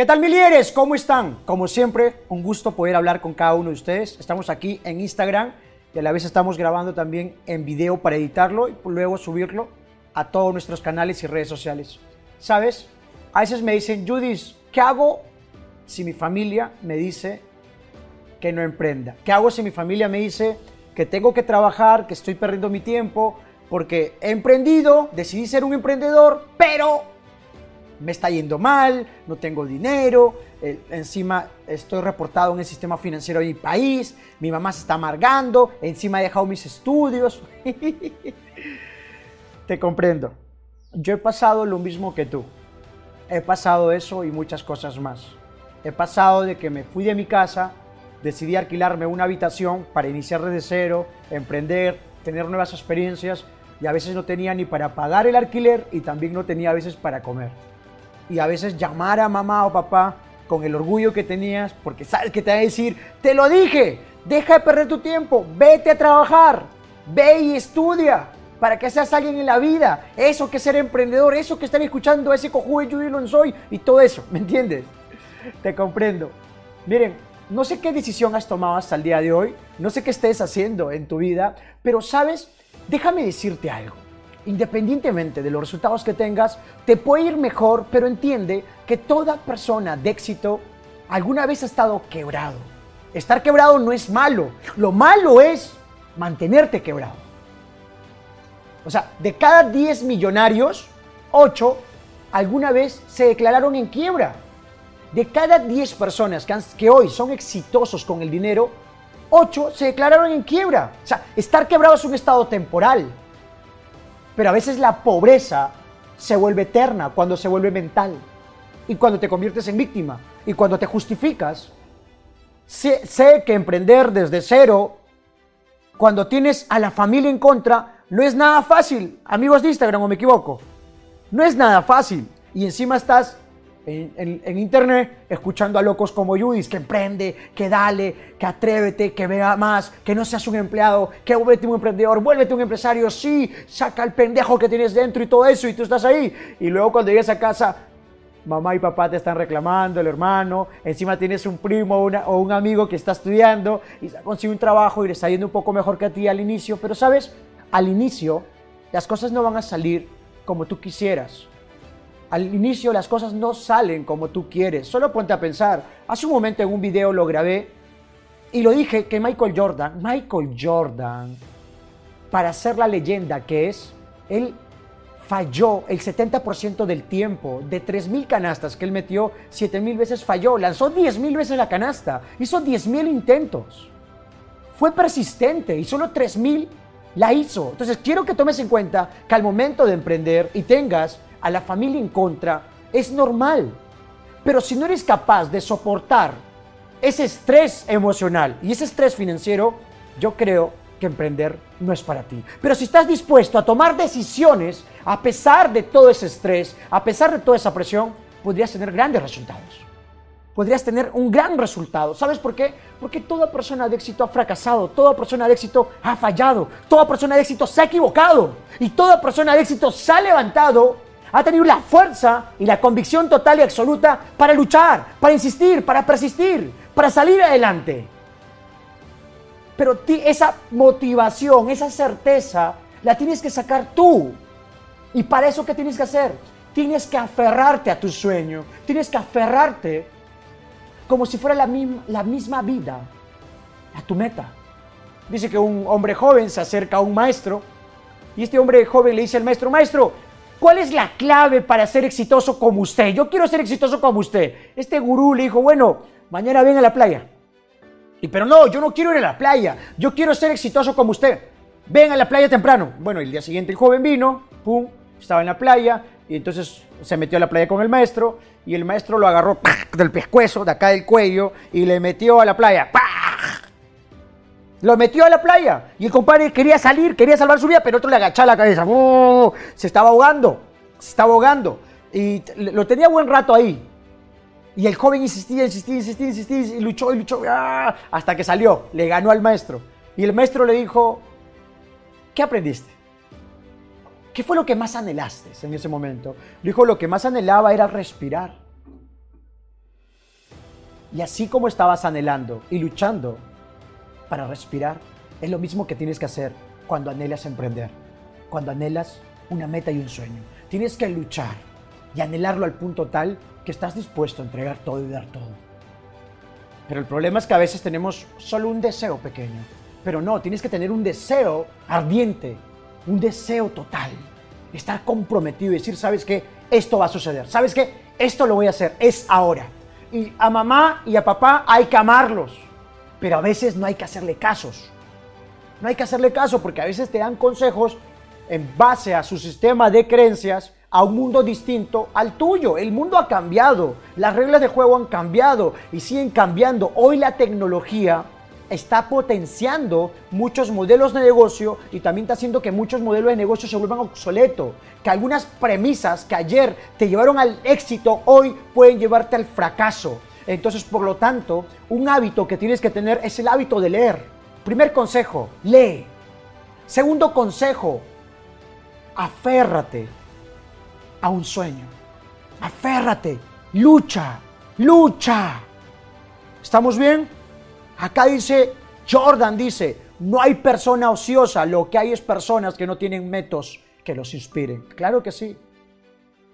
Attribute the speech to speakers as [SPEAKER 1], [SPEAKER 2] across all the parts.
[SPEAKER 1] ¿Qué tal, milieres? ¿Cómo están? Como siempre, un gusto poder hablar con cada uno de ustedes. Estamos aquí en Instagram y a la vez estamos grabando también en video para editarlo y luego subirlo a todos nuestros canales y redes sociales. ¿Sabes? A veces me dicen, Judith, ¿qué hago si mi familia me dice que no emprenda? ¿Qué hago si mi familia me dice que tengo que trabajar, que estoy perdiendo mi tiempo, porque he emprendido, decidí ser un emprendedor, pero me está yendo mal, no tengo dinero, eh, encima estoy reportado en el sistema financiero de mi país, mi mamá se está amargando, encima he dejado mis estudios. Te comprendo. Yo he pasado lo mismo que tú. He pasado eso y muchas cosas más. He pasado de que me fui de mi casa, decidí alquilarme una habitación para iniciar desde cero, emprender, tener nuevas experiencias y a veces no tenía ni para pagar el alquiler y también no tenía a veces para comer y a veces llamar a mamá o papá con el orgullo que tenías, porque sabes que te va a decir, te lo dije, deja de perder tu tiempo, vete a trabajar, ve y estudia para que seas alguien en la vida, eso que ser emprendedor, eso que estar escuchando ese cojudo de Judy soy y todo eso, ¿me entiendes? Te comprendo. Miren, no sé qué decisión has tomado hasta el día de hoy, no sé qué estés haciendo en tu vida, pero sabes, déjame decirte algo independientemente de los resultados que tengas, te puede ir mejor, pero entiende que toda persona de éxito alguna vez ha estado quebrado. Estar quebrado no es malo, lo malo es mantenerte quebrado. O sea, de cada 10 millonarios, 8 alguna vez se declararon en quiebra. De cada 10 personas que, hoy son exitosos con el dinero, 8 se declararon en quiebra. O sea, estar quebrado es un estado temporal. Pero a veces la pobreza se vuelve eterna cuando se vuelve mental. Y cuando te conviertes en víctima. Y cuando te justificas. Sé, que emprender desde cero, cuando tienes a la familia en contra, no es nada fácil. Amigos de Instagram, o me equivoco. No es nada fácil. Y encima estás en, internet escuchando a locos como Judis, que emprende, que dale, que atrévete, que vea más, que no seas un empleado, que vuélvete un emprendedor, vuélvete un empresario, sí, saca el pendejo que tienes dentro y todo eso y tú estás ahí. Y luego cuando llegues a casa, mamá y papá te están reclamando, el hermano, encima tienes un primo o, un amigo que está estudiando y consigue un trabajo y le está yendo un poco mejor que a ti al inicio, pero sabes, al inicio las cosas no van a salir como tú quisieras al inicio las cosas no salen como tú quieres. Solo ponte a pensar. Hace un momento en un video lo grabé y lo dije que Michael Jordan, Michael Jordan, para ser la leyenda que es, él falló el 70% del tiempo. De 3.000 canastas que él metió, 7.000 veces falló. Lanzó 10.000 veces la canasta. Hizo 10.000 intentos. Fue persistente y solo 3.000 la hizo. Entonces quiero que tomes en cuenta que al momento de emprender y tengas a la familia en contra, es normal. Pero si no eres capaz de soportar ese estrés emocional y ese estrés financiero, yo creo que emprender no es para ti. Pero si estás dispuesto a tomar decisiones a pesar de todo ese estrés, a pesar de toda esa presión, podrías tener grandes resultados. Podrías tener un gran resultado. ¿Sabes por qué? Porque toda persona de éxito ha fracasado, toda persona de éxito ha fallado, toda persona de éxito se ha equivocado y toda persona de éxito se ha levantado ha tenido la fuerza y la convicción total y absoluta para luchar, para insistir, para persistir, para salir adelante. Pero esa motivación, esa certeza, la tienes que sacar tú. Y para eso, ¿qué tienes que hacer? Tienes que aferrarte a tu sueño, tienes que aferrarte como si fuera la misma, vida a tu meta. Dice que un hombre joven se acerca a un maestro y este hombre joven le dice al maestro, maestro, ¿Cuál es la clave para ser exitoso como usted? Yo quiero ser exitoso como usted. Este gurú le dijo, bueno, mañana ven a la playa. Y pero no, yo no quiero ir a la playa. Yo quiero ser exitoso como usted. Ven a la playa temprano. Bueno, el día siguiente el joven vino, pum, estaba en la playa y entonces se metió a la playa con el maestro y el maestro lo agarró del pescuezo, de acá del cuello y le metió a la playa. Lo metió a la playa y el compadre quería salir, quería salvar su vida, pero otro le agachaba la cabeza. ¡Oh! Se estaba ahogando, se estaba ahogando. Y lo tenía buen rato ahí. Y el joven insistía, insistía, insistía, insistía, y luchó y luchó, ¡ah! hasta que salió, le ganó al maestro. Y el maestro le dijo, ¿qué aprendiste? ¿Qué fue lo que más anhelaste en ese momento? Dijo, lo que más anhelaba era respirar. Y así como estabas anhelando y luchando para respirar, es lo mismo que tienes que hacer cuando anhelas emprender, cuando anhelas una meta y un sueño. Tienes que luchar y anhelarlo al punto tal que estás dispuesto a entregar todo y dar todo. Pero el problema es que a veces tenemos solo un deseo pequeño. Pero no, tienes que tener un deseo ardiente, un deseo total. Estar comprometido y decir, ¿sabes qué? Esto va a suceder. ¿Sabes qué? Esto lo voy a hacer. Es ahora. Y a mamá y a papá hay que amarlos. Pero a veces no hay que hacerle casos. No hay que hacerle caso porque a veces te dan consejos en base a su sistema de creencias a un mundo distinto al tuyo. El mundo ha cambiado, las reglas de juego han cambiado y siguen cambiando. Hoy la tecnología está potenciando muchos modelos de negocio y también está haciendo que muchos modelos de negocio se vuelvan obsoletos. Que algunas premisas que ayer te llevaron al éxito hoy pueden llevarte al fracaso. Entonces, por lo tanto, un hábito que tienes que tener es el hábito de leer. Primer consejo, lee. Segundo consejo, aférrate a un sueño. Aférrate, lucha, lucha. ¿Estamos bien? Acá dice, Jordan dice, no hay persona ociosa, lo que hay es personas que no tienen métodos que los inspiren. Claro que sí.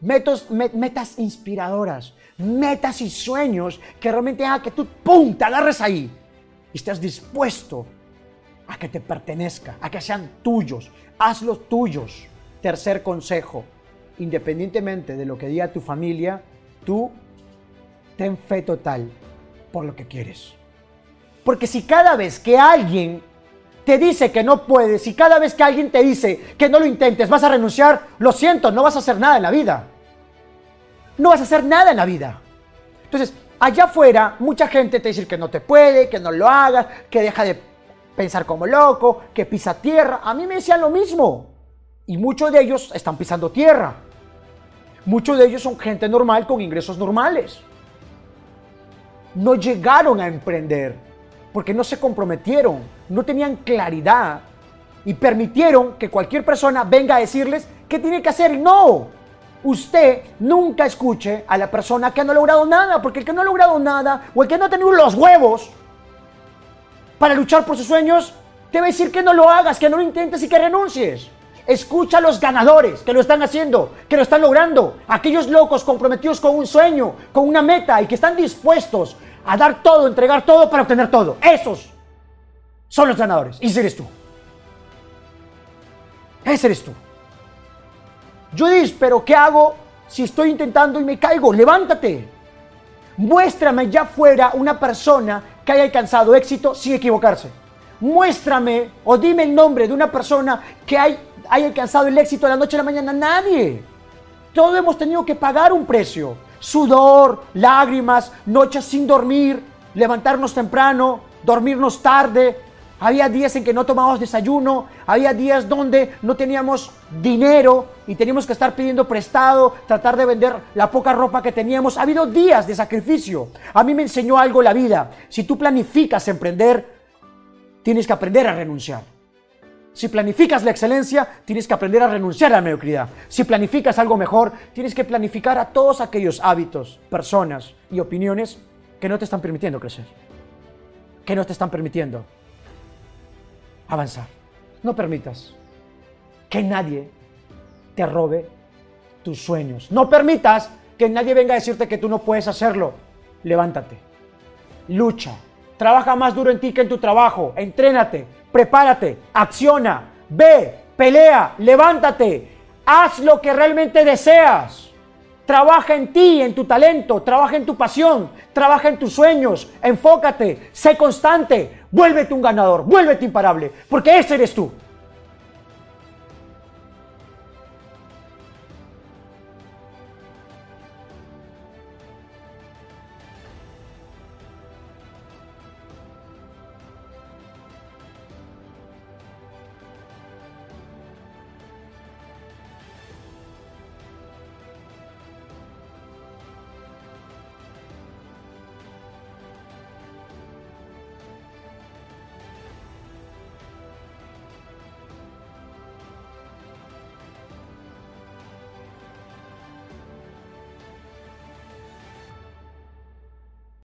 [SPEAKER 1] Metas inspiradoras, metas y sueños que realmente hagan que tú, ¡pum!, te agarres ahí y estés dispuesto a que te pertenezca, a que sean tuyos. Hazlos tuyos. Tercer consejo, independientemente de lo que diga tu familia, tú ten fe total por lo que quieres. Porque si cada vez que alguien te dice que no puedes, si cada vez que alguien te dice que no lo intentes, vas a renunciar, lo siento, no vas a hacer nada en la vida. No vas a hacer nada en la vida. Entonces, allá afuera, mucha gente te dice que no te puede, que no lo hagas, que deja de pensar como loco, que pisa tierra. A mí me decían lo mismo. Y muchos de ellos están pisando tierra. Muchos de ellos son gente normal con ingresos normales. No llegaron a emprender porque no se comprometieron, no tenían claridad y permitieron que cualquier persona venga a decirles qué tiene que hacer. No, usted nunca escuche a la persona que no ha logrado nada, porque el que no ha logrado nada o el que no ha tenido los huevos para luchar por sus sueños, te va a decir que no lo hagas, que no lo intentes y que renuncies. Escucha a los ganadores que lo están haciendo, que lo están logrando. Aquellos locos comprometidos con un sueño, con una meta y que están dispuestos a dar todo, entregar todo para obtener todo. Esos son los ganadores. Y ese eres tú. Ese eres tú. Judith, pero ¿qué hago si estoy intentando y me caigo? Levántate. Muéstrame ya fuera una persona que haya alcanzado éxito sin equivocarse. Muéstrame o dime el nombre de una persona que haya alcanzado el éxito de la noche a la mañana. Nadie. Todos hemos tenido que pagar un precio. Sudor, lágrimas, noches sin dormir, levantarnos temprano, dormirnos tarde, había días en que no tomábamos desayuno, había días donde no teníamos dinero y teníamos que estar pidiendo prestado, tratar de vender la poca ropa que teníamos. Ha habido días de sacrificio. A mí me enseñó algo la vida. Si tú planificas emprender, tienes que aprender a renunciar. Si planificas la excelencia, tienes que aprender a renunciar a la mediocridad. Si planificas algo mejor, tienes que planificar a todos aquellos hábitos, personas y opiniones que no te están permitiendo crecer, que no te están permitiendo avanzar. No permitas que nadie te robe tus sueños. No permitas que nadie venga a decirte que tú no puedes hacerlo. Levántate, lucha, trabaja más duro en ti que en tu trabajo, entrénate, prepárate, acciona, ve, pelea, levántate, haz lo que realmente deseas. Trabaja en ti, en tu talento, trabaja en tu pasión, trabaja en tus sueños, enfócate, sé constante, vuélvete un ganador, vuélvete imparable, porque ese eres tú.